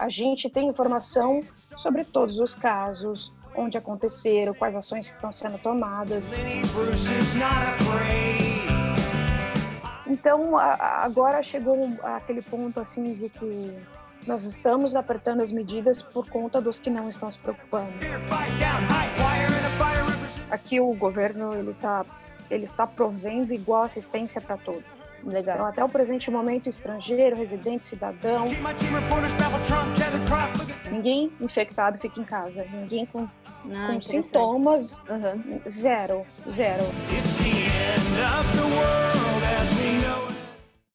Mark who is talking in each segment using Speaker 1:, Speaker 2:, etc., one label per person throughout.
Speaker 1: A gente tem informação sobre todos os casos, onde aconteceram, quais ações estão sendo tomadas. Então, agora chegou aquele ponto assim de que nós estamos apertando as medidas por conta dos que não estão se preocupando. Aqui o governo ele tá ele está provendo igual assistência para todos.
Speaker 2: Legal.
Speaker 1: Então, até o presente momento, estrangeiro, residente, cidadão. Ninguém infectado fica em casa. Ninguém com, ah, com sintomas. Uhum. Zero. Zero.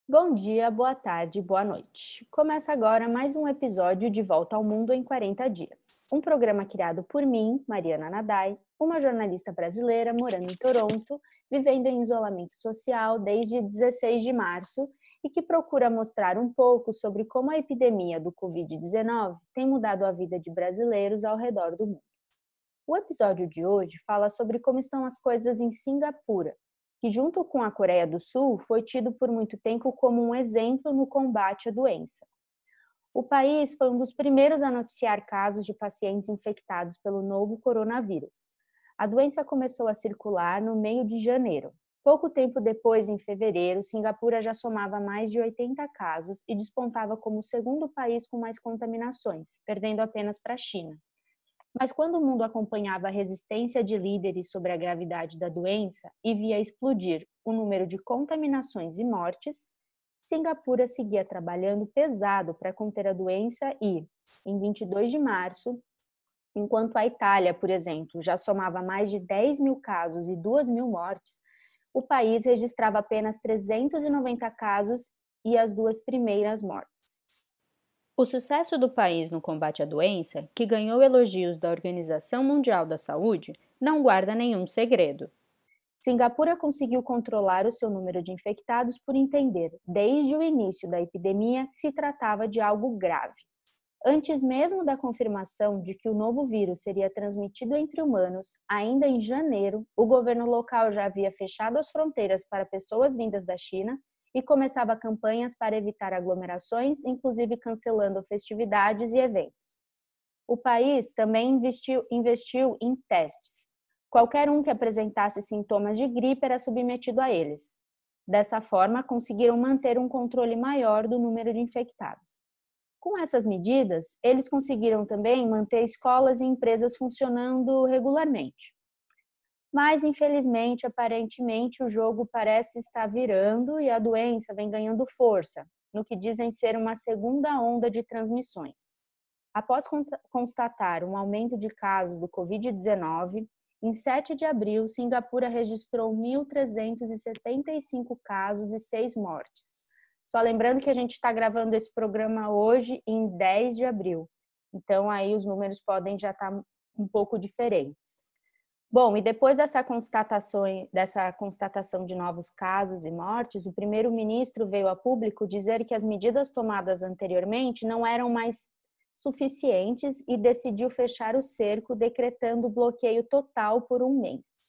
Speaker 2: Bom dia, boa tarde, boa noite. Começa agora mais um episódio de Volta ao Mundo em 40 Dias. Um programa criado por mim, Mariana Nadai, uma jornalista brasileira morando em Toronto vivendo em isolamento social desde 16 de março e que procura mostrar um pouco sobre como a epidemia do Covid-19 tem mudado a vida de brasileiros ao redor do mundo. O episódio de hoje fala sobre como estão as coisas em Singapura, que, junto com a Coreia do Sul, foi tido por muito tempo como um exemplo no combate à doença. O país foi um dos primeiros a noticiar casos de pacientes infectados pelo novo coronavírus, a doença começou a circular no meio de janeiro. Pouco tempo depois, em fevereiro, Singapura já somava mais de 80 casos e despontava como o segundo país com mais contaminações, perdendo apenas para a China. Mas quando o mundo acompanhava a resistência de líderes sobre a gravidade da doença e via explodir o número de contaminações e mortes, Singapura seguia trabalhando pesado para conter a doença e, em 22 de março, Enquanto a Itália, por exemplo, já somava mais de 10 mil casos e 2 mil mortes, o país registrava apenas 390 casos e as duas primeiras mortes. O sucesso do país no combate à doença, que ganhou elogios da Organização Mundial da Saúde, não guarda nenhum segredo. Singapura conseguiu controlar o seu número de infectados por entender, desde o início da epidemia, que se tratava de algo grave Antes mesmo da confirmação de que o novo vírus seria transmitido entre humanos, ainda em janeiro, o governo local já havia fechado as fronteiras para pessoas vindas da China e começava campanhas para evitar aglomerações, inclusive cancelando festividades e eventos. O país também investiu, investiu em testes. Qualquer um que apresentasse sintomas de gripe era submetido a eles. Dessa forma, conseguiram manter um controle maior do número de infectados. Com essas medidas, eles conseguiram também manter escolas e empresas funcionando regularmente. Mas, infelizmente, aparentemente, o jogo parece estar virando e a doença vem ganhando força, no que dizem ser uma segunda onda de transmissões. Após constatar um aumento de casos do Covid-19, em 7 de abril, Singapura registrou 1.375 casos e 6 mortes, só lembrando que a gente está gravando esse programa hoje, em 10 de abril. Então, aí os números podem já estar tá um pouco diferentes. Bom, e depois dessa constatação, dessa constatação de novos casos e mortes, o primeiro-ministro veio a público dizer que as medidas tomadas anteriormente não eram mais suficientes e decidiu fechar o cerco, decretando bloqueio total por um mês.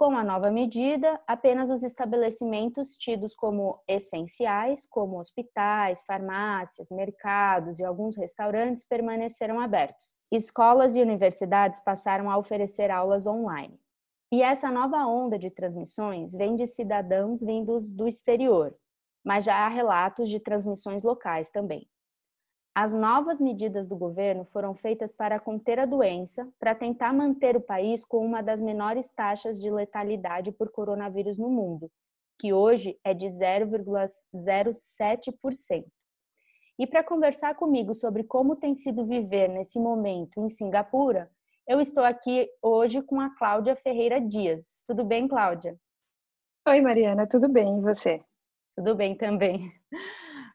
Speaker 2: Com a nova medida, apenas os estabelecimentos tidos como essenciais, como hospitais, farmácias, mercados e alguns restaurantes, permaneceram abertos. Escolas e universidades passaram a oferecer aulas online. E essa nova onda de transmissões vem de cidadãos vindos do exterior, mas já há relatos de transmissões locais também. As novas medidas do governo foram feitas para conter a doença, para tentar manter o país com uma das menores taxas de letalidade por coronavírus no mundo, que hoje é de 0,07%. E para conversar comigo sobre como tem sido viver nesse momento em Singapura, eu estou aqui hoje com a Cláudia Ferreira Dias. Tudo bem, Cláudia?
Speaker 1: Oi, Mariana, tudo bem? E você?
Speaker 2: Tudo bem também.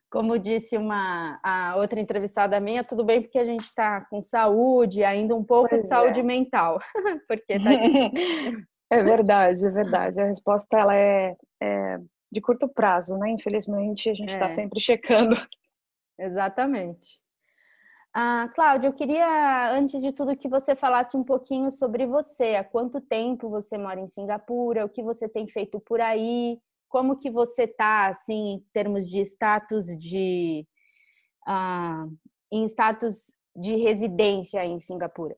Speaker 2: Como disse uma a outra entrevistada minha, tudo bem porque a gente está com saúde, ainda um pouco pois de saúde é. mental, porque tá
Speaker 1: É verdade, é verdade. A resposta ela é, é de curto prazo, né? Infelizmente a gente está é. sempre checando.
Speaker 2: Exatamente. Ah, Cláudia, eu queria, antes de tudo, que você falasse um pouquinho sobre você. Há quanto tempo você mora em Singapura? O que você tem feito por aí? Como que você está, assim, em termos de status de uh, em status de residência em Singapura?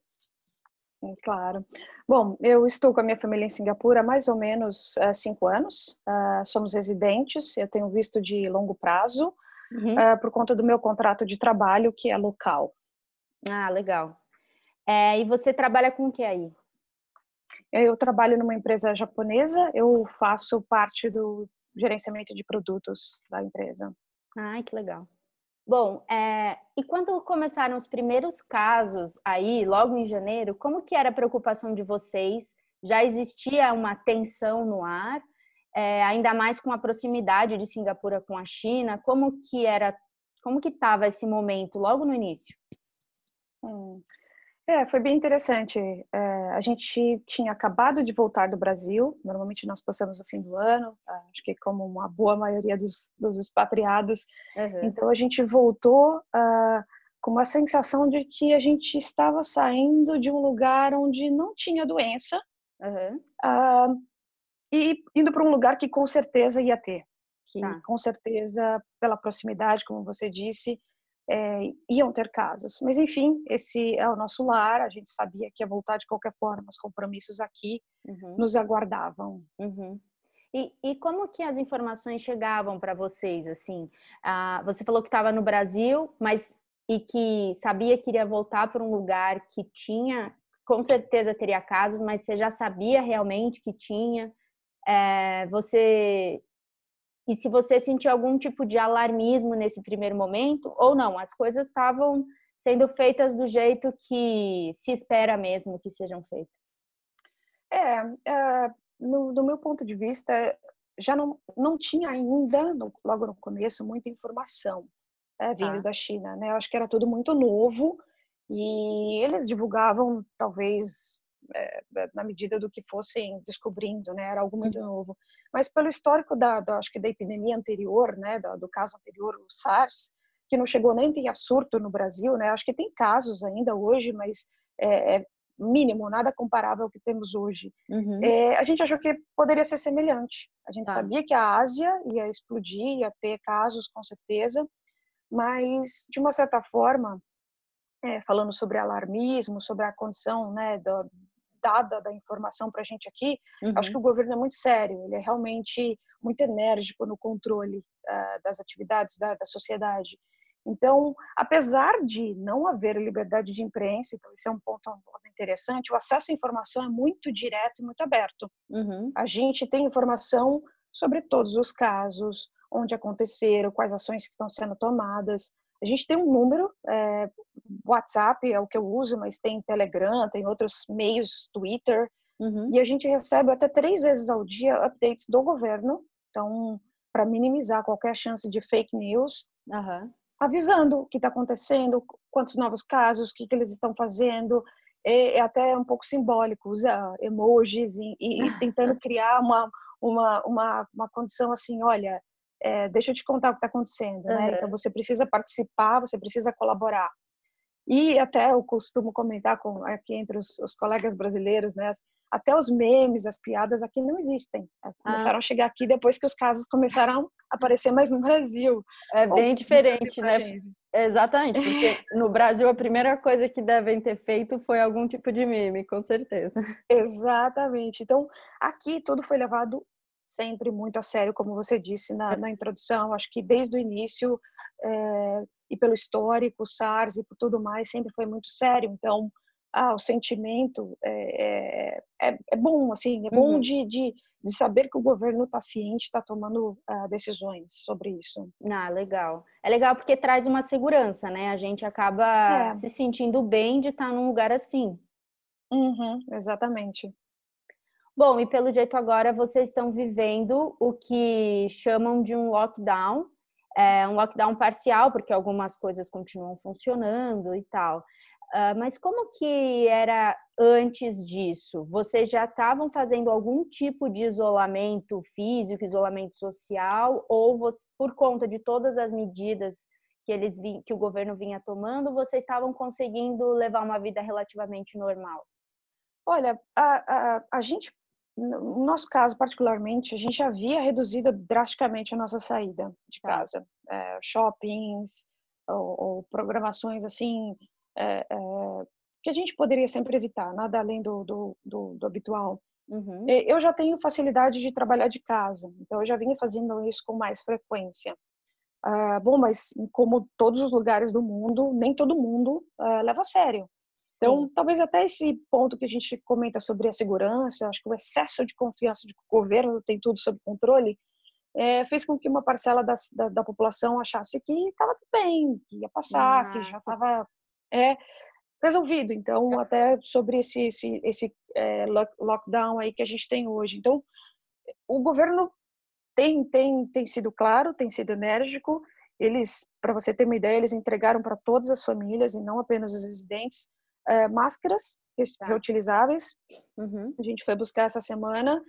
Speaker 1: Claro. Bom, eu estou com a minha família em Singapura há mais ou menos uh, cinco anos. Uh, somos residentes, eu tenho visto de longo prazo, uhum. uh, por conta do meu contrato de trabalho, que é local.
Speaker 2: Ah, legal. É, e você trabalha com o que aí?
Speaker 1: Eu trabalho numa empresa japonesa, eu faço parte do gerenciamento de produtos da empresa.
Speaker 2: Ai, que legal. Bom, é, e quando começaram os primeiros casos aí, logo em janeiro, como que era a preocupação de vocês? Já existia uma tensão no ar, é, ainda mais com a proximidade de Singapura com a China? Como que era, como que estava esse momento logo no início?
Speaker 1: Hum. É, foi bem interessante. É, a gente tinha acabado de voltar do Brasil, normalmente nós passamos o fim do ano, acho que como uma boa maioria dos, dos expatriados. Uhum. Então a gente voltou uh, com uma sensação de que a gente estava saindo de um lugar onde não tinha doença uhum. uh, e indo para um lugar que com certeza ia ter. Que tá. com certeza, pela proximidade, como você disse, é, iam ter casos. Mas, enfim, esse é o nosso lar, a gente sabia que ia voltar de qualquer forma, os compromissos aqui uhum. nos aguardavam.
Speaker 2: Uhum. E, e, como que as informações chegavam para vocês, assim? Ah, você falou que estava no Brasil, mas e que sabia que iria voltar para um lugar que tinha, com certeza teria casos, mas você já sabia realmente que tinha. É, você e se você sentiu algum tipo de alarmismo nesse primeiro momento ou não, as coisas estavam sendo feitas do jeito que se espera mesmo que sejam feitas.
Speaker 1: É, é no, do meu ponto de vista, já não, não tinha ainda, no, logo no começo, muita informação é, vindo ah. da China, né? Eu acho que era tudo muito novo e eles divulgavam, talvez, na medida do que fossem descobrindo, né? Era algo muito uhum. novo. Mas pelo histórico da, da, acho que da epidemia anterior, né? Do, do caso anterior, o SARS, que não chegou nem a surto no Brasil, né? Acho que tem casos ainda hoje, mas é, é mínimo, nada comparável ao que temos hoje. Uhum. É, a gente achou que poderia ser semelhante. A gente tá. sabia que a Ásia ia explodir, ia ter casos com certeza, mas de uma certa forma, é, falando sobre alarmismo, sobre a condição né, do, dada da informação para a gente aqui, uhum. acho que o governo é muito sério, ele é realmente muito enérgico no controle uh, das atividades da, da, sociedade. Então, apesar de não haver liberdade de imprensa, então esse é um ponto, um ponto interessante, o acesso à informação é muito direto e muito aberto. Uhum. A gente tem informação sobre todos os casos, onde aconteceram, quais ações que estão sendo tomadas. A gente tem um número, é, WhatsApp é o que eu uso, mas tem Telegram, tem outros meios, Twitter, uhum. e a gente recebe até três vezes ao dia updates do governo, então, para minimizar qualquer chance de fake news, uhum. avisando o que está acontecendo, quantos novos casos, o que, que eles estão fazendo, é, é, até um pouco simbólico, usa emojis e, e, e tentando criar uma, uma, uma, uma condição assim, olha, é, deixa eu te contar o que está acontecendo, né? Então você precisa participar, você precisa colaborar. E até eu costumo comentar com aqui entre os, os colegas brasileiros, né? Até os memes, as piadas aqui não existem. É, começaram ah. a chegar aqui depois que os casos começaram a aparecer mais no Brasil.
Speaker 2: É bem diferente, né? Exatamente, porque no Brasil a primeira coisa que devem ter feito foi algum tipo de meme, com certeza.
Speaker 1: Exatamente. Então, aqui tudo foi levado sempre muito a sério, como você disse na, na introdução. Acho que desde o início, é, e pelo histórico, SARS e por tudo mais, sempre foi muito sério. Então, ah, o sentimento é, é, é bom, assim, é bom uhum. de, de, de, saber que o governo está ciente, está tomando uh, decisões sobre isso.
Speaker 2: Ah, legal. É legal porque traz uma segurança, né? A gente acaba é. se sentindo bem de estar tá num lugar assim.
Speaker 1: Uhum, exatamente.
Speaker 2: Bom, e pelo jeito agora vocês estão vivendo o que chamam de um lockdown, é um lockdown parcial, porque algumas coisas continuam funcionando e tal. Uh, mas como que era antes disso? Vocês já estavam fazendo algum tipo de isolamento físico, isolamento social, ou você, por conta de todas as medidas que eles que o governo vinha tomando, vocês estavam conseguindo levar uma vida relativamente normal?
Speaker 1: Olha, a, a, a gente no nosso caso, particularmente, a gente havia reduzido drasticamente a nossa saída de tá. casa. É, shoppings, ou, ou programações assim é, é, que a gente poderia sempre evitar, nada além do, do, do, do habitual. Uhum. Eu já tenho facilidade de trabalhar de casa, então eu já vinha fazendo isso com mais frequência. Uh, bom, mas como todos os lugares do mundo, nem todo mundo uh, leva a sério. Então, Sim. talvez até esse ponto que a gente comenta sobre a segurança, acho que o excesso de confiança de que o governo tem tudo sob controle, é, fez com que uma parcela da, da, da população achasse que estava tudo bem, que ia passar, ah. que já estava é, resolvido. Então, até sobre esse, esse, esse é, lockdown aí que a gente tem hoje. Então, o governo tem, tem, tem sido claro, tem sido enérgico. Eles, para você ter uma ideia, eles entregaram para todas as famílias e não apenas os residentes é, máscaras tá. reutilizáveis. Uhum. A gente foi buscar essa semana.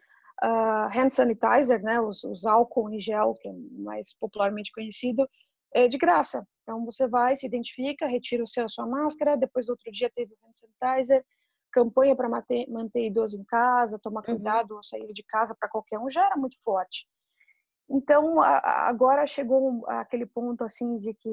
Speaker 1: Uh, hand sanitizer, né, os, os álcool em gel, que é mais popularmente conhecido, é de graça. Então você vai, se identifica, retira o seu, a sua máscara, depois outro dia teve hand sanitizer, campanha para manter, manter idoso em casa, tomar uhum. cuidado uhum. ao sair de casa para qualquer um já era muito forte. Então agora chegou aquele ponto assim de que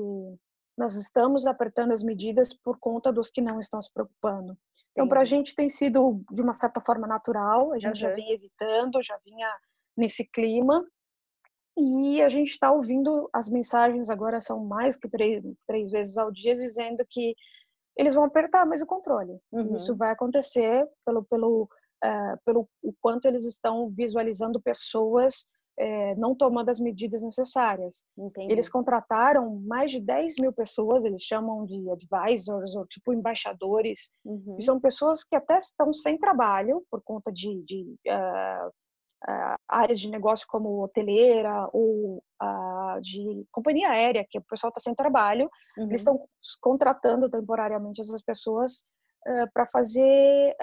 Speaker 1: nós estamos apertando as medidas por conta dos que não estão se preocupando. Então para a gente tem sido de uma certa forma natural, a gente uhum. já vinha evitando, já vinha nesse clima e a gente está ouvindo as mensagens agora são mais que três, três vezes ao dia dizendo que eles vão apertar mais o controle. Uhum. Isso vai acontecer pelo pelo uh, pelo o quanto eles estão visualizando pessoas uh, não tomando as medidas necessárias. Entendi. Eles contrataram mais de 10 mil pessoas, eles chamam de advisors ou tipo embaixadores, uhum. são pessoas que até estão sem trabalho por conta de, de uh, uh, áreas de negócio como hoteleira ou uh, de companhia aérea, que o pessoal está sem trabalho, uhum. eles estão contratando temporariamente essas pessoas uh, para fazer,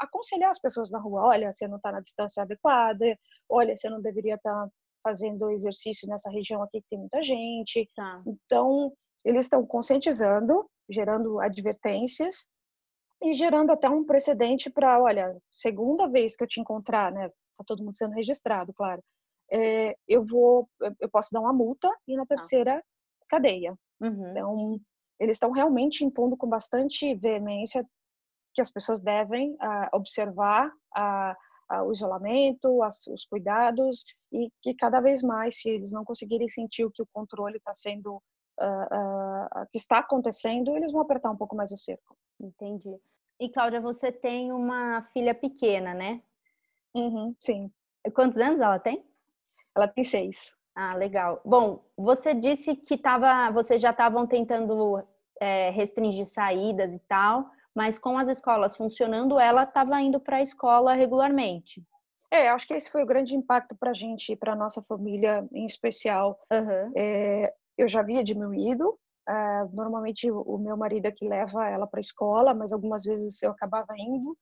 Speaker 1: aconselhar as pessoas na rua, olha, você não está na distância adequada, olha, você não deveria estar tá fazendo exercício nessa região aqui que tem muita gente. Tá. Então, eles estão conscientizando, gerando advertências e gerando até um precedente para, olha, segunda vez que eu te encontrar, né, tá todo mundo sendo registrado, claro. É, eu vou, eu posso dar uma multa e na tá. terceira ah. cadeia. Uhum. Então, eles estão realmente impondo com bastante veemência que as pessoas devem uh, observar uh, uh, o isolamento, as, os cuidados e que cada vez mais, se eles não conseguirem sentir o que o controle está sendo, que está acontecendo, eles vão apertar um pouco mais o cerco.
Speaker 2: Entendi. E Cláudia, você tem uma filha pequena, né?
Speaker 1: Uhum, sim.
Speaker 2: Quantos anos ela tem?
Speaker 1: Ela tem seis.
Speaker 2: Ah, legal. Bom, você disse que tava, vocês já estavam tentando é, restringir saídas e tal, mas com as escolas funcionando, ela estava indo para a escola regularmente.
Speaker 1: É, acho que esse foi o grande impacto para a gente e para nossa família em especial. Uhum. É, eu já havia diminuído. Uh, normalmente o meu marido é que leva ela para a escola, mas algumas vezes eu acabava indo.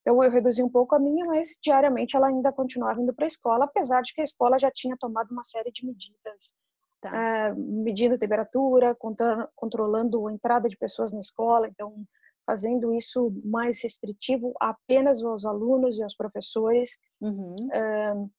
Speaker 1: Então eu reduzi um pouco a minha, mas diariamente ela ainda continuava indo para a escola, apesar de que a escola já tinha tomado uma série de medidas, tá. uh, medindo temperatura, controlando a entrada de pessoas na escola, então fazendo isso mais restritivo apenas aos alunos e aos professores. Uhum. Uh,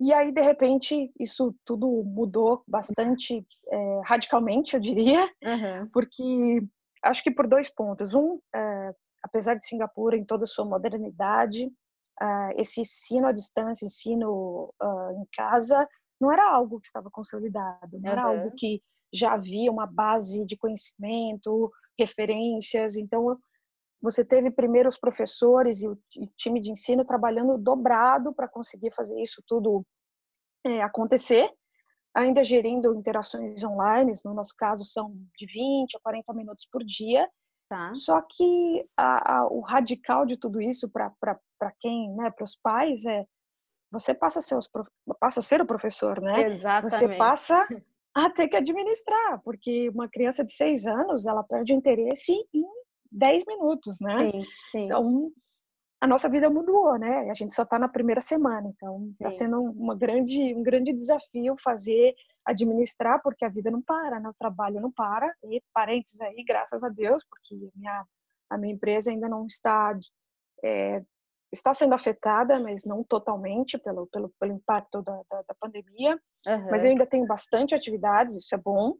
Speaker 1: e aí, de repente, isso tudo mudou bastante é, radicalmente, eu diria, uhum. porque acho que por dois pontos. Um, é, apesar de Singapura em toda a sua modernidade, uh, esse ensino à distância, ensino uh, em casa, não era algo que estava consolidado, não uhum. era algo que já havia uma base de conhecimento, referências. Então, você teve primeiro os professores e o time de ensino trabalhando dobrado para conseguir fazer isso tudo é, acontecer, ainda gerindo interações online, no nosso caso são de 20 a 40 minutos por dia, Tá. Só que a, a, o radical de tudo isso para quem, né, para os pais é você passa a ser, os, passa a ser o professor, né?
Speaker 2: Exatamente.
Speaker 1: Você passa a ter que administrar, porque uma criança de seis anos ela perde o interesse em dez minutos, né?
Speaker 2: Sim, sim.
Speaker 1: Então a nossa vida mudou, né? A gente só está na primeira semana, então está sendo uma grande, um grande desafio fazer administrar, porque a vida não para, né? o trabalho não para, e parênteses aí, graças a Deus, porque a minha, a minha empresa ainda não está, é, está sendo afetada, mas não totalmente pelo, pelo, pelo impacto da, da, da pandemia, uhum. mas eu ainda tenho bastante atividades, isso é bom,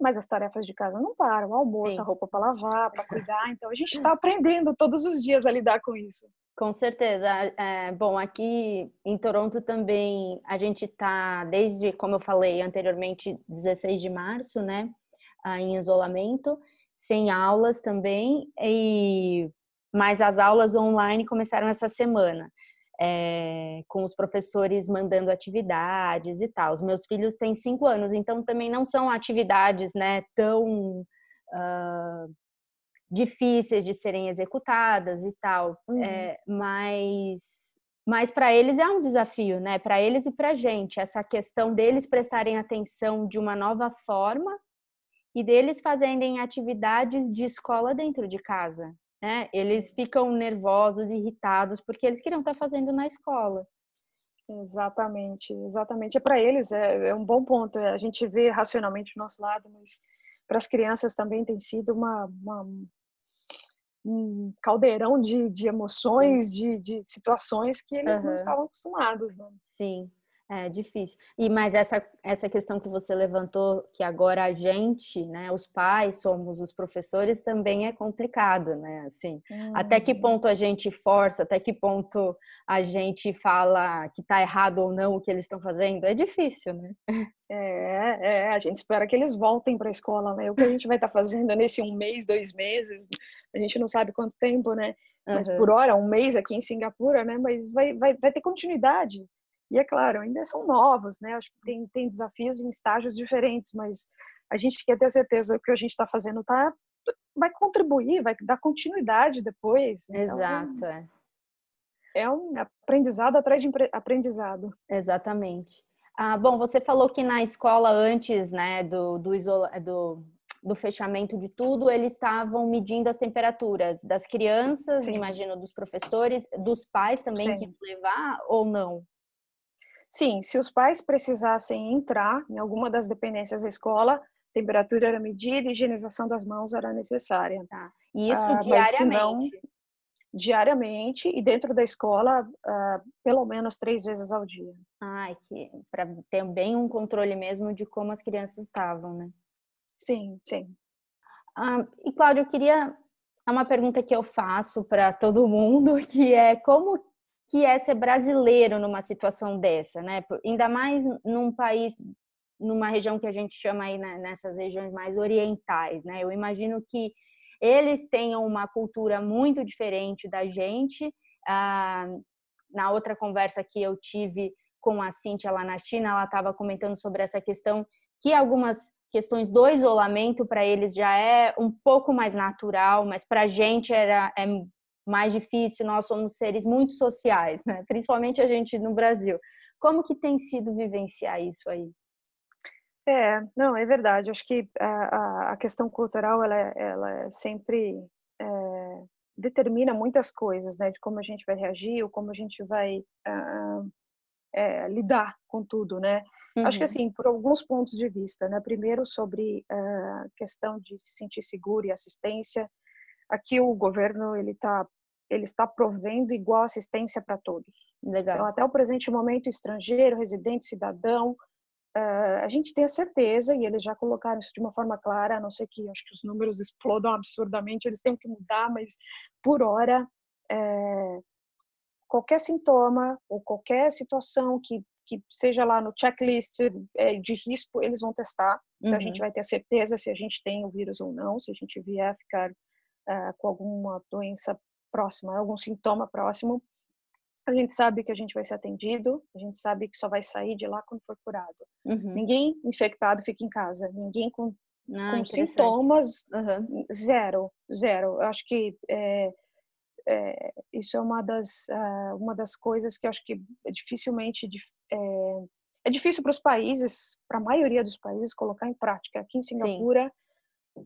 Speaker 1: mas as tarefas de casa não param, o almoço, Sim. a roupa para lavar, para cuidar, então a gente está aprendendo todos os dias a lidar com isso.
Speaker 2: Com certeza. É, bom, aqui em Toronto também a gente está, desde, como eu falei anteriormente, 16 de março, né, em isolamento, sem aulas também, e mas as aulas online começaram essa semana é, com os professores mandando atividades e tal. Os meus filhos têm cinco anos, então também não são atividades né, tão uh, difíceis de serem executadas e tal, uhum. é, mas mas para eles é um desafio, né? Para eles e para a gente, essa questão deles prestarem atenção de uma nova forma e deles fazerem atividades de escola dentro de casa, né? Eles ficam nervosos, irritados, porque eles queriam estar fazendo na escola.
Speaker 1: Exatamente, exatamente. É para eles é, é, um bom ponto. É, a gente vê racionalmente o nosso lado, mas para as crianças também tem sido uma, uma um caldeirão de, de emoções, de, de situações que eles uhum. não estavam acostumados. Né?
Speaker 2: Sim. É difícil. E mas essa essa questão que você levantou, que agora a gente, né, os pais somos os professores, também é complicado, né? Assim, hum. até que uhum. ponto a gente força, até que ponto a gente fala que está errado ou não o que eles estão fazendo, é difícil, né?
Speaker 1: É, é, a gente espera que eles voltem para a escola, né? O que a gente vai estar tá fazendo nesse um mês, dois meses, a gente não sabe quanto tempo, né? Mas uhum. por hora, um mês aqui em Singapura, né? Mas vai, vai, vai ter continuidade. E é claro, ainda são novos, né? Acho que tem, tem desafios em estágios diferentes, mas a gente quer ter certeza que o que a gente está fazendo tá, vai contribuir, vai dar continuidade depois.
Speaker 2: Então, Exato.
Speaker 1: É. é um aprendizado atrás de aprendizado.
Speaker 2: Exatamente. Ah, bom, você falou que na escola antes, né, do, do, isola, do, do fechamento de tudo, eles estavam medindo as temperaturas das crianças, Sim. imagino, dos professores, dos pais também Sim. que levar ou não?
Speaker 1: Sim, se os pais precisassem entrar em alguma das dependências da escola, temperatura era medida, higienização das mãos era necessária.
Speaker 2: Tá. E isso ah, diariamente? Não,
Speaker 1: diariamente e dentro da escola ah, pelo menos três vezes ao dia.
Speaker 2: Ai, que para ter bem um controle mesmo de como as crianças estavam, né?
Speaker 1: Sim, sim.
Speaker 2: Ah, e Cláudia, eu queria é uma pergunta que eu faço para todo mundo, que é como que é ser brasileiro numa situação dessa, né? Ainda mais num país, numa região que a gente chama aí né, nessas regiões mais orientais, né? Eu imagino que eles tenham uma cultura muito diferente da gente. Ah, na outra conversa que eu tive com a Cintia lá na China, ela estava comentando sobre essa questão que algumas questões do isolamento para eles já é um pouco mais natural, mas para a gente era é mais difícil, nós somos seres muito sociais, né? principalmente a gente no Brasil. Como que tem sido vivenciar isso aí?
Speaker 1: É, não, é verdade. Acho que a, a questão cultural, ela, ela sempre é, determina muitas coisas, né? De como a gente vai reagir ou como a gente vai uh, é, lidar com tudo, né? Uhum. Acho que uhum. assim, por alguns pontos de vista, né? Primeiro sobre a uh, questão de se sentir seguro e assistência. Aqui o governo ele está ele está provendo igual assistência para todos.
Speaker 2: Legal. Então,
Speaker 1: até o presente momento, estrangeiro, residente, cidadão, uh, a gente tem a certeza, e eles já colocaram isso de uma forma clara, a não ser que acho que os números explodam absurdamente, eles têm que mudar, mas por hora, é, qualquer sintoma ou qualquer situação que, que seja lá no checklist é, de risco, eles vão testar. Então, uhum. a gente uhum. vai ter a certeza se a gente tem o vírus ou não, se a gente vier ficar uh, com alguma doença próxima, algum sintoma próximo, a gente sabe que a gente vai ser atendido, a gente sabe que só vai sair de lá quando for curado. Uhum. Ninguém infectado fica em casa, ninguém com, ah, com sintomas, uhum. zero, zero. Eu acho que é, é, isso é uma das, uh, uma das coisas que eu acho que dificilmente é, é difícil para os países, para a maioria dos países, colocar em prática. Aqui em Singapura, Sim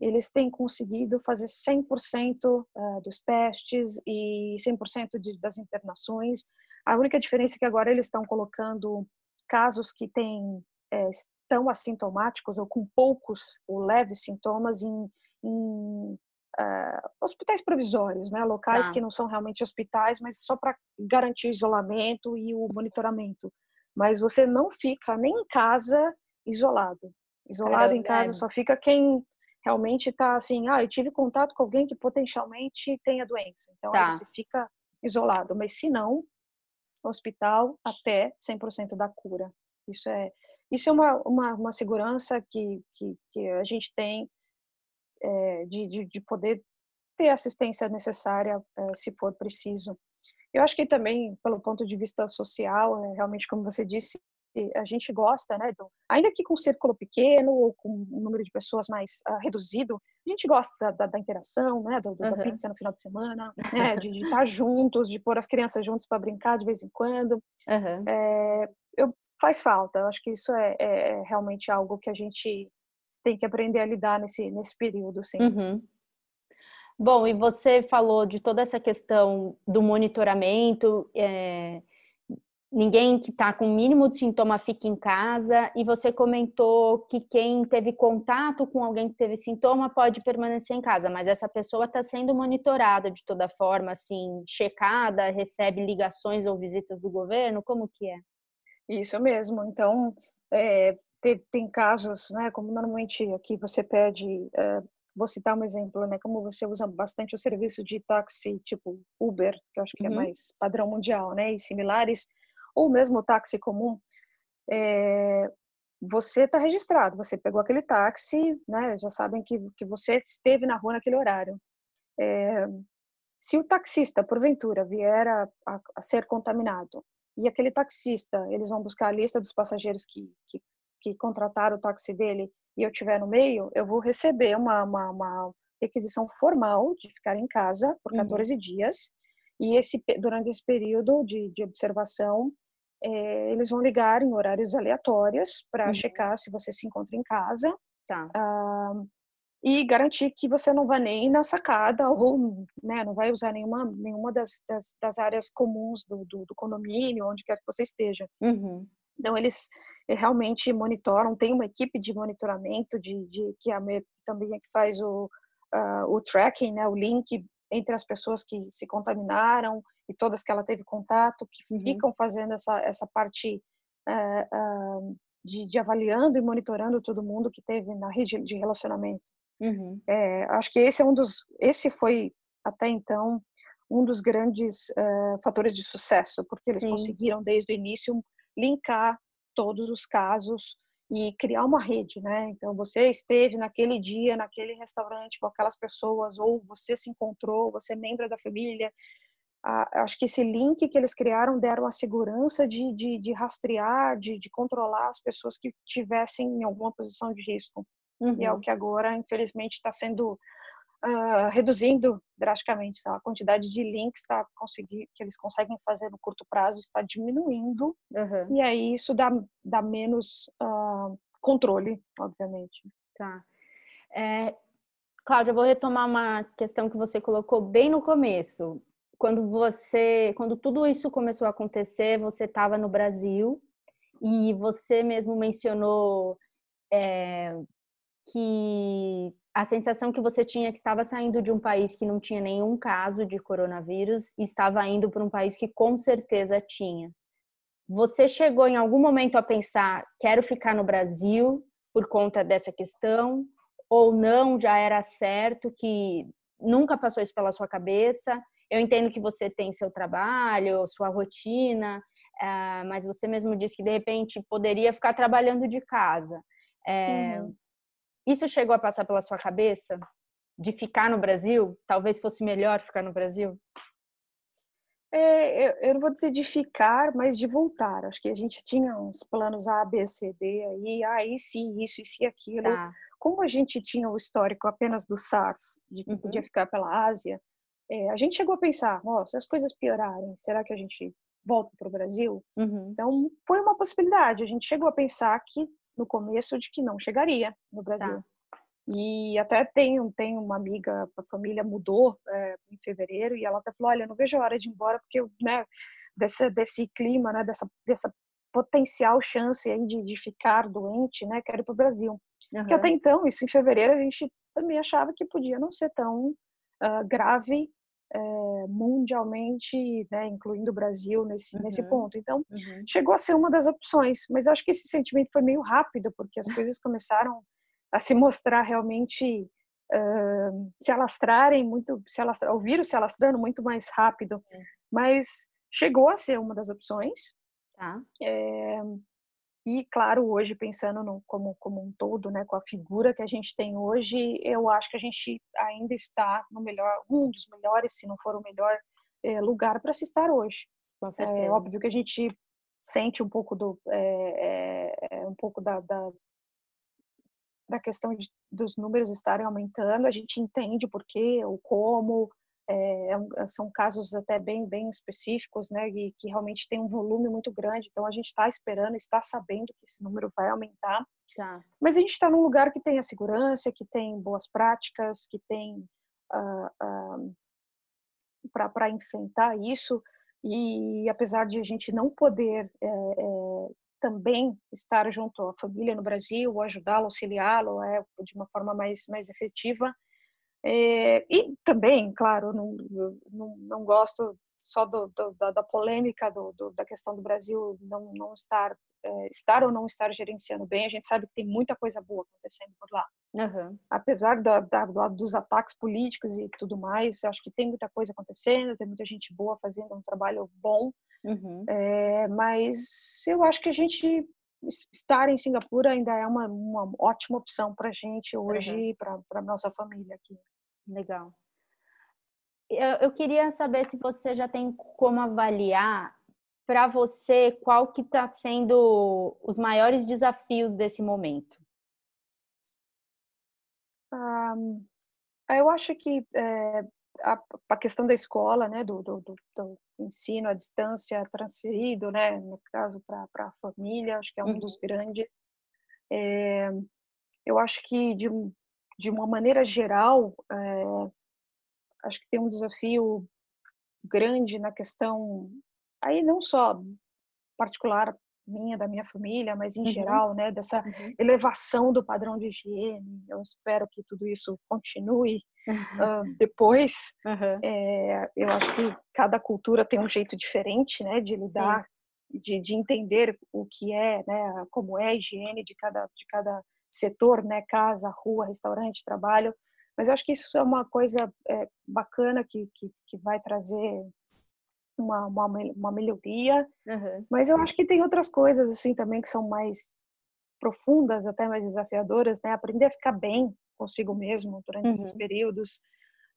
Speaker 1: eles têm conseguido fazer 100% eh, dos testes e 100% de, das internações. A única diferença é que agora eles estão colocando casos que têm, é, estão assintomáticos ou com poucos ou leves sintomas em, em uh, hospitais provisórios, né? locais ah. que não são realmente hospitais, mas só para garantir o isolamento e o monitoramento. Mas você não fica nem em casa isolado. Isolado em casa, é. só fica quem realmente está assim, ah, eu tive contato com alguém que potencialmente tem a doença. Então, tá. aí você fica isolado. Mas se não, hospital até 100% da cura. Isso é, isso é uma, uma, uma segurança que, que, que, a gente tem é, de, de, de, poder ter assistência necessária é, se for preciso. Eu acho que também, pelo ponto de vista social, é, realmente, como você disse, a gente gosta, né, do, ainda que com um círculo pequeno ou com um número de pessoas mais uh, reduzido, a gente gosta da, da, da interação, né, do, do uhum. da pizza no final de semana, né, de, estar juntos, de pôr as crianças juntos para brincar de vez em quando. Uhum. É, eu, faz falta, eu acho que isso é, é, é, realmente algo que a gente tem que aprender a lidar nesse, nesse período, sim.
Speaker 2: Uhum. Bom, e você falou de toda essa questão do monitoramento, é, ninguém que está com o mínimo de sintoma fica em casa e você comentou que quem teve contato com alguém que teve sintoma pode permanecer em casa, mas essa pessoa está sendo monitorada de toda forma, assim, checada, recebe ligações ou visitas do governo, como que é?
Speaker 1: Isso mesmo. Então, é, tem, tem, casos, né, como normalmente aqui você pede, é, vou citar um exemplo, né, como você usa bastante o serviço de táxi tipo Uber, que eu acho que é uhum. é mais padrão mundial, né, e similares, ou mesmo o táxi comum, é, você está registrado, você pegou aquele táxi, né, já sabem que, que você esteve na rua naquele horário. É, se o taxista, porventura, vier a, a, a, ser contaminado e aquele taxista, eles vão buscar a lista dos passageiros que, que, que contrataram o táxi dele e eu estiver no meio, eu vou receber uma, uma, uma requisição formal de ficar em casa por 14 uhum. dias e esse, durante esse período de, de observação, é, eles vão ligar em horários aleatórios para uhum. checar se você se encontra em casa. Tá. Uh, e garantir que você não vai nem na sacada ou né, não vai usar nenhuma, nenhuma das, das, das áreas comuns do, do, do, condomínio, onde quer que você esteja. Uhum. Então, eles realmente monitoram, tem uma equipe de monitoramento de, de que a também é que faz o, uh, o tracking, né, o link entre as pessoas que se contaminaram e todas que ela teve contato, que uhum. ficam fazendo essa, essa parte uh, uh, de, de, avaliando e monitorando todo mundo que teve na rede de relacionamento. Uhum. É, acho que esse é um dos, esse foi até então um dos grandes uh, fatores de sucesso, porque eles Sim. conseguiram desde o início linkar todos os casos e criar uma rede, né? Então você esteve naquele dia, naquele restaurante com aquelas pessoas, ou você se encontrou, você é membro da família. Ah, acho que esse link que eles criaram deram a segurança de, de, de rastrear, de, de, controlar as pessoas que tivessem em alguma posição de risco. Uhum. E é o uhum. que agora, infelizmente, está sendo uh, reduzindo drasticamente. Tá? A quantidade de links tá conseguir, que eles conseguem fazer no curto prazo está diminuindo. Uhum. E aí isso dá, dá menos uh, controle, obviamente.
Speaker 2: Tá. É, Cláudia, eu vou retomar uma questão que você colocou bem no começo. Quando você, quando tudo isso começou a acontecer, você estava no Brasil e você mesmo mencionou é, que a sensação que você tinha que estava saindo de um país que não tinha nenhum caso de coronavírus e estava indo para um país que com certeza tinha. Você chegou em algum momento a pensar, quero ficar no Brasil por conta dessa questão? Ou não, já era certo que nunca passou isso pela sua cabeça? Eu entendo que você tem seu trabalho, sua rotina, eh, mas você mesmo disse que de repente poderia ficar trabalhando de casa. É, uhum. Isso chegou a passar pela sua cabeça? De ficar no Brasil? Talvez fosse melhor ficar no Brasil?
Speaker 1: É, eu, eu, não vou dizer de ficar, mas de voltar. Acho que a gente tinha uns planos A, B, C, D aí, ah, e se isso, e se aquilo. Tá. Como a gente tinha o histórico apenas do SARS, de que uhum. podia ficar pela Ásia, é, a gente chegou a pensar, nossa, se as coisas piorarem, será que a gente volta para o Brasil? Uhum. Então, foi uma possibilidade. A gente chegou a pensar que no começo de que não chegaria no Brasil. Tá. E até tem, tem uma amiga, a família mudou é, em fevereiro e ela até falou, olha, não vejo a hora de ir embora porque né, desse, desse clima, né, dessa, dessa potencial chance aí de, de ficar doente, né, quero ir para o Brasil. Uhum. Porque até então, isso em fevereiro, a gente também achava que podia não ser tão uh, grave é, mundialmente, né, incluindo o Brasil nesse, uhum. nesse ponto. Então, uhum. chegou a ser uma das opções, mas acho que esse sentimento foi meio rápido, porque as coisas começaram a se mostrar realmente, uh, se alastrarem muito, se alastrar, o vírus se alastrando muito mais rápido, mas chegou a ser uma das opções. Tá. É, e, claro, hoje, pensando no, como, como um todo, né, com a figura que a gente tem hoje, eu acho que a gente ainda está no melhor, um dos melhores, se não for o melhor é, lugar para se estar hoje. Com certeza. É óbvio que a gente sente um pouco do é, é, um pouco da, da, da questão de, dos números estarem aumentando, a gente entende o porquê, o como, é, é são casos até bem bem específicos, né, e que realmente tem um volume muito grande. Então a gente está esperando, está sabendo que esse número vai aumentar. Tá. Mas a gente está num lugar que tem a segurança, que tem boas práticas, que tem uh, uh, para enfrentar isso. E apesar de a gente não poder é, é, também estar junto à família no Brasil, ajudá-lo, auxiliá-lo é, de uma forma mais mais efetiva, é, e também, claro, não, não, não gosto só do, do, da, da, polêmica do, da questão do Brasil não, não estar, é, estar ou não estar gerenciando bem. A gente sabe que tem muita coisa boa acontecendo por lá. Uhum. Apesar da, da, dos ataques políticos e tudo mais, acho que tem muita coisa acontecendo, tem muita gente boa fazendo um trabalho bom. Uhum. É, mas eu acho que a gente estar em Singapura ainda é uma, uma ótima opção para a gente hoje, uhum. para a nossa família aqui.
Speaker 2: Legal. Eu, eu queria saber se você já tem como avaliar para você qual que está sendo os maiores desafios desse momento.
Speaker 1: Um, eu acho que é, a, a, questão da escola, né, do, do, do, ensino à distância transferido, né, no caso para a família, acho que é um uhum. dos grandes. É, eu acho que de, de uma maneira geral, é, acho que tem um desafio grande na questão, aí não só particular minha, da minha família, mas em uhum. geral, né, dessa uhum. elevação do padrão de higiene. Eu espero que tudo isso continue uh, depois. Uhum. É, eu acho que cada cultura tem um jeito diferente, né, de lidar, de, de, entender o que é, né, como é a higiene de cada, de cada setor, né, casa, rua, restaurante, trabalho. Mas eu acho que isso é uma coisa é, bacana que, que, que, vai trazer uma, uma, uma melhoria. Uhum. Mas eu acho que tem outras coisas assim também que são mais profundas, até mais desafiadoras, né? Aprender a ficar bem consigo mesmo durante uhum. esses períodos,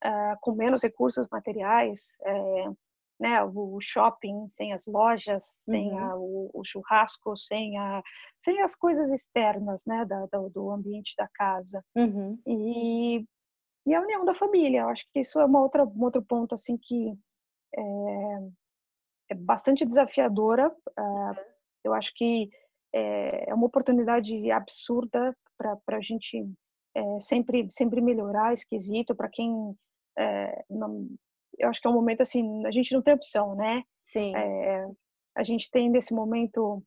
Speaker 1: uh, com menos recursos materiais. É, né, o shopping, sem as lojas, sem uhum. a, o, o, churrasco, sem, a, sem as coisas externas né, da, do, do ambiente da casa. Uhum. E, e a união da família. Eu acho que isso é uma outra, um outro ponto assim que é, é bastante desafiadora. Uh, eu acho que é, é uma oportunidade absurda para a gente é, sempre, sempre melhorar esse quesito. Para quem é, não, eu acho que é um momento assim, a gente não tem opção, né? Sim. É, a gente tem nesse momento,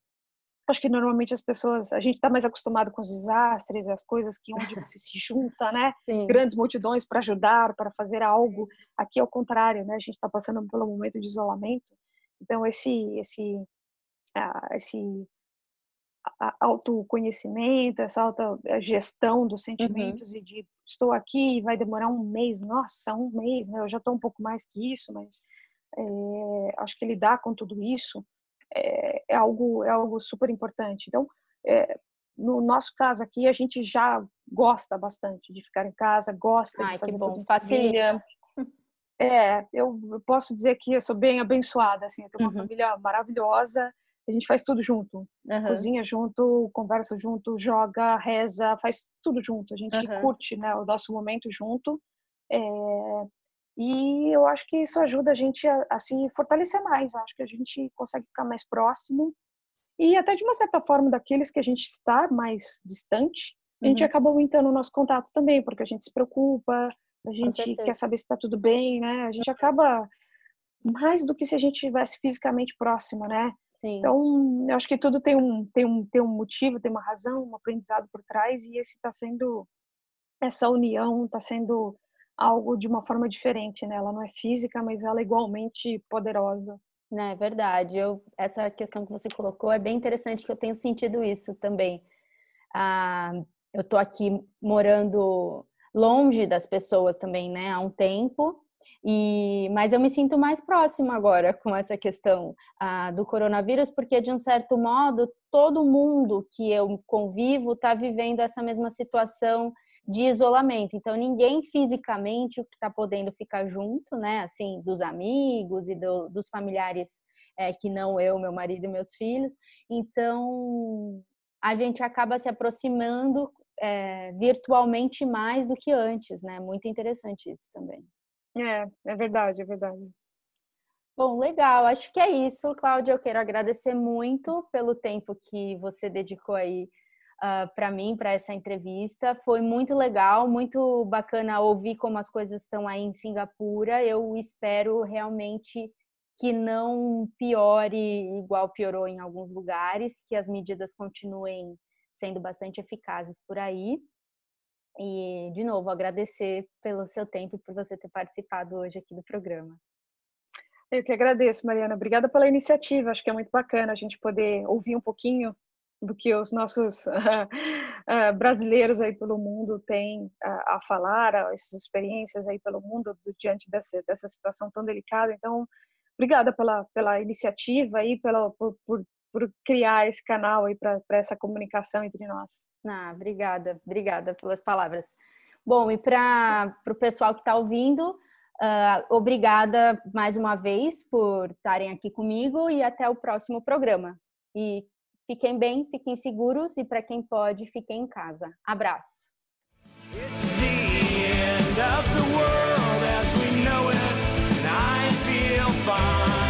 Speaker 1: acho que normalmente as pessoas, a gente está mais acostumado com os desastres, as coisas que onde você se junta, né? Sim. Grandes multidões para ajudar, para fazer algo. Aqui é o contrário, né? A gente está passando pelo momento de isolamento. Então esse esse esse autoconhecimento, essa alta gestão dos uhum. sentimentos uhum. e de estou aqui, vai demorar um mês, nossa, um mês, né? Eu já estou um pouco mais que isso, mas é, acho que lidar com tudo isso é, é, algo é algo super importante. Então, é, no nosso caso aqui, a gente já gosta bastante de ficar em casa, gosta Ai, de fazer que bom. Facilita. É, eu, eu posso dizer que eu sou bem abençoada, assim, eu tenho uma uhum. família maravilhosa, a gente faz tudo junto. Uhum. Cozinha junto, conversa junto, joga, reza, faz tudo junto. A gente uhum. curte né, o nosso momento junto. É... E eu acho que isso ajuda a gente a, a se fortalecer mais. Acho que a gente consegue ficar mais próximo. E até de uma certa forma, daqueles que a gente está mais distante, a gente uhum. acaba aumentando o nosso contato também, porque a gente se preocupa, a gente quer saber se está tudo bem, né? A gente acaba mais do que se a gente estivesse fisicamente próximo, né? Sim. Então, eu acho que tudo tem um, tem, um, tem um motivo, tem uma razão, um aprendizado por trás, e esse está sendo, essa união está sendo algo de uma forma diferente, né? Ela não é física, mas ela é igualmente poderosa.
Speaker 2: Né, é verdade. Eu, essa questão que você colocou é bem interessante, que eu tenho sentido isso também. Ah, eu estou aqui morando longe das pessoas também, né, há um tempo, e, mas eu me sinto mais próxima agora com essa questão ah, do coronavírus, porque de um certo modo todo mundo que eu convivo está vivendo essa mesma situação de isolamento. Então ninguém fisicamente está podendo ficar junto, né? Assim, dos amigos e do, dos familiares é, que não eu, meu marido e meus filhos. Então a gente acaba se aproximando é, virtualmente mais do que antes, né? Muito interessante isso também.
Speaker 1: É, é verdade, é verdade.
Speaker 2: Bom, legal. Acho que é isso, Cláudia. Eu quero agradecer muito pelo tempo que você dedicou aí uh, ah, para mim, para essa entrevista. Foi muito legal, muito bacana ouvir como as coisas estão aí em Singapura. Eu espero realmente que não piore igual piorou em alguns lugares, que as medidas continuem sendo bastante eficazes por aí. E, de novo, agradecer pelo seu tempo e por você ter participado hoje aqui do programa.
Speaker 1: Eu que agradeço, Mariana. Obrigada pela iniciativa. Acho que é muito bacana a gente poder ouvir um pouquinho do que os nossos uh, uh, brasileiros aí pelo mundo têm uh, a falar, essas experiências aí pelo mundo do, diante dessa, dessa situação tão delicada. Então, obrigada pela, pela iniciativa e pela, por, por, por criar esse canal aí para essa comunicação entre nós.
Speaker 2: Ah, obrigada, obrigada pelas palavras. Bom, e para o pessoal que está ouvindo, uh, obrigada mais uma vez por estarem aqui comigo e até o próximo programa. E fiquem bem, fiquem seguros e para quem pode, fiquem em casa. Abraço. It's the end of the world as we know it, and I feel fine.